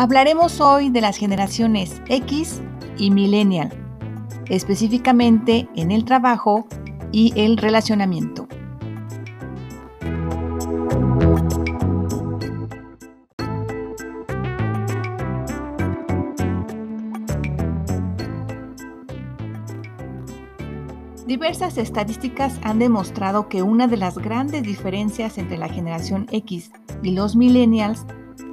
Hablaremos hoy de las generaciones X y Millennial, específicamente en el trabajo y el relacionamiento. Diversas estadísticas han demostrado que una de las grandes diferencias entre la generación X y los millennials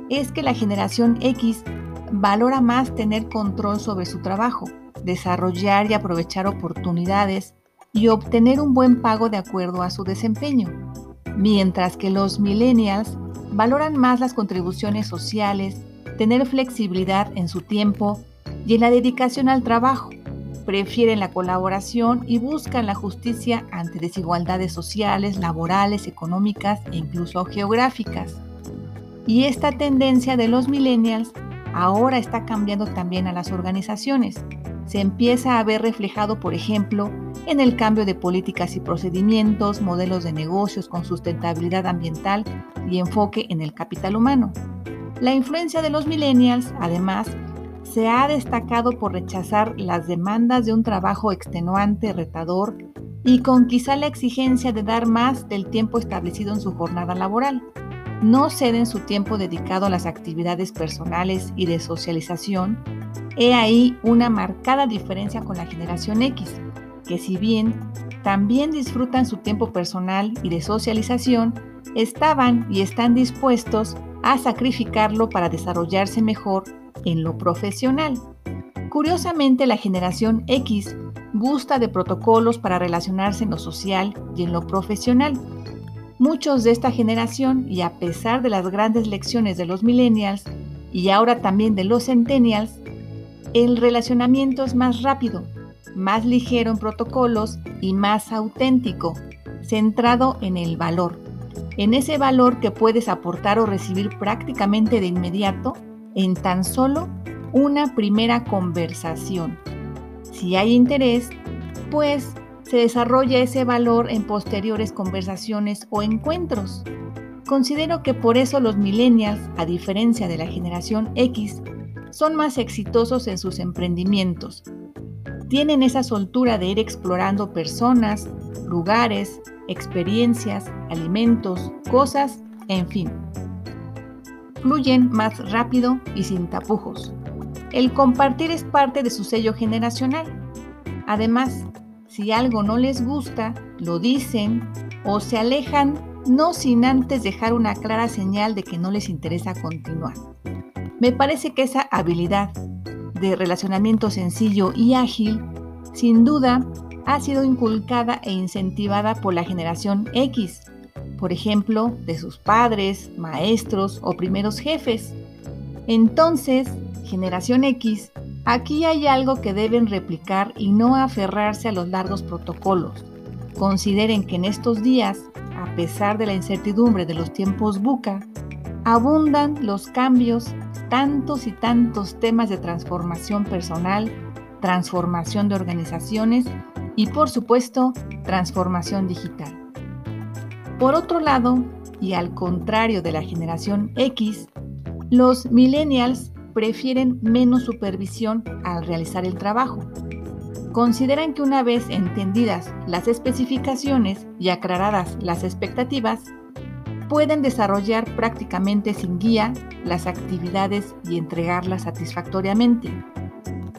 es que la generación X valora más tener control sobre su trabajo, desarrollar y aprovechar oportunidades y obtener un buen pago de acuerdo a su desempeño, mientras que los millennials valoran más las contribuciones sociales, tener flexibilidad en su tiempo y en la dedicación al trabajo. Prefieren la colaboración y buscan la justicia ante desigualdades sociales, laborales, económicas e incluso geográficas. Y esta tendencia de los millennials ahora está cambiando también a las organizaciones. Se empieza a ver reflejado, por ejemplo, en el cambio de políticas y procedimientos, modelos de negocios con sustentabilidad ambiental y enfoque en el capital humano. La influencia de los millennials, además, se ha destacado por rechazar las demandas de un trabajo extenuante, retador y con quizá la exigencia de dar más del tiempo establecido en su jornada laboral no ceden su tiempo dedicado a las actividades personales y de socialización, he ahí una marcada diferencia con la generación X, que si bien también disfrutan su tiempo personal y de socialización, estaban y están dispuestos a sacrificarlo para desarrollarse mejor en lo profesional. Curiosamente, la generación X gusta de protocolos para relacionarse en lo social y en lo profesional Muchos de esta generación, y a pesar de las grandes lecciones de los millennials y ahora también de los centennials, el relacionamiento es más rápido, más ligero en protocolos y más auténtico, centrado en el valor, en ese valor que puedes aportar o recibir prácticamente de inmediato en tan solo una primera conversación. Si hay interés, pues se desarrolla ese valor en posteriores conversaciones o encuentros. Considero que por eso los millennials, a diferencia de la generación X, son más exitosos en sus emprendimientos. Tienen esa soltura de ir explorando personas, lugares, experiencias, alimentos, cosas, en fin. Fluyen más rápido y sin tapujos. El compartir es parte de su sello generacional. Además, si algo no les gusta, lo dicen o se alejan no sin antes dejar una clara señal de que no les interesa continuar. Me parece que esa habilidad de relacionamiento sencillo y ágil, sin duda, ha sido inculcada e incentivada por la generación X, por ejemplo, de sus padres, maestros o primeros jefes. Entonces, generación X Aquí hay algo que deben replicar y no aferrarse a los largos protocolos. Consideren que en estos días, a pesar de la incertidumbre de los tiempos buca, abundan los cambios, tantos y tantos temas de transformación personal, transformación de organizaciones y por supuesto transformación digital. Por otro lado, y al contrario de la generación X, los millennials prefieren menos supervisión al realizar el trabajo. Consideran que una vez entendidas las especificaciones y aclaradas las expectativas, pueden desarrollar prácticamente sin guía las actividades y entregarlas satisfactoriamente.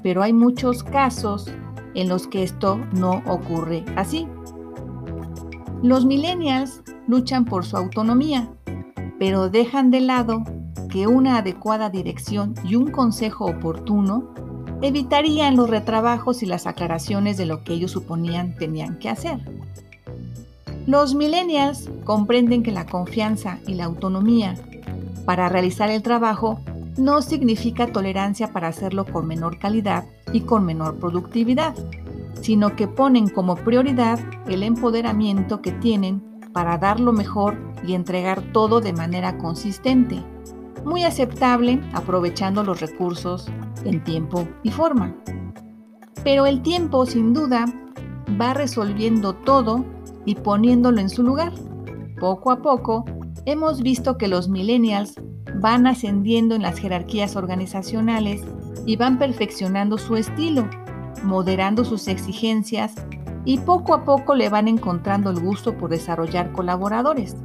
Pero hay muchos casos en los que esto no ocurre así. Los millennials luchan por su autonomía, pero dejan de lado que una adecuada dirección y un consejo oportuno evitarían los retrabajos y las aclaraciones de lo que ellos suponían tenían que hacer. Los millennials comprenden que la confianza y la autonomía para realizar el trabajo no significa tolerancia para hacerlo con menor calidad y con menor productividad, sino que ponen como prioridad el empoderamiento que tienen para dar lo mejor y entregar todo de manera consistente, muy aceptable aprovechando los recursos en tiempo y forma. Pero el tiempo sin duda va resolviendo todo y poniéndolo en su lugar. Poco a poco hemos visto que los millennials van ascendiendo en las jerarquías organizacionales y van perfeccionando su estilo, moderando sus exigencias y poco a poco le van encontrando el gusto por desarrollar colaboradores,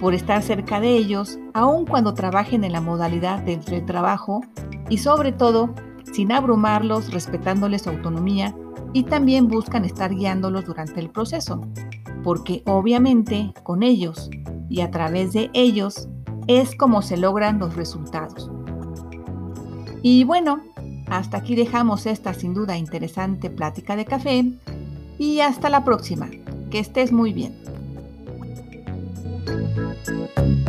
por estar cerca de ellos, aun cuando trabajen en la modalidad del trabajo y sobre todo sin abrumarlos, respetándoles su autonomía y también buscan estar guiándolos durante el proceso, porque obviamente con ellos y a través de ellos es como se logran los resultados. Y bueno, hasta aquí dejamos esta sin duda interesante plática de café y hasta la próxima. Que estés muy bien. Thank you.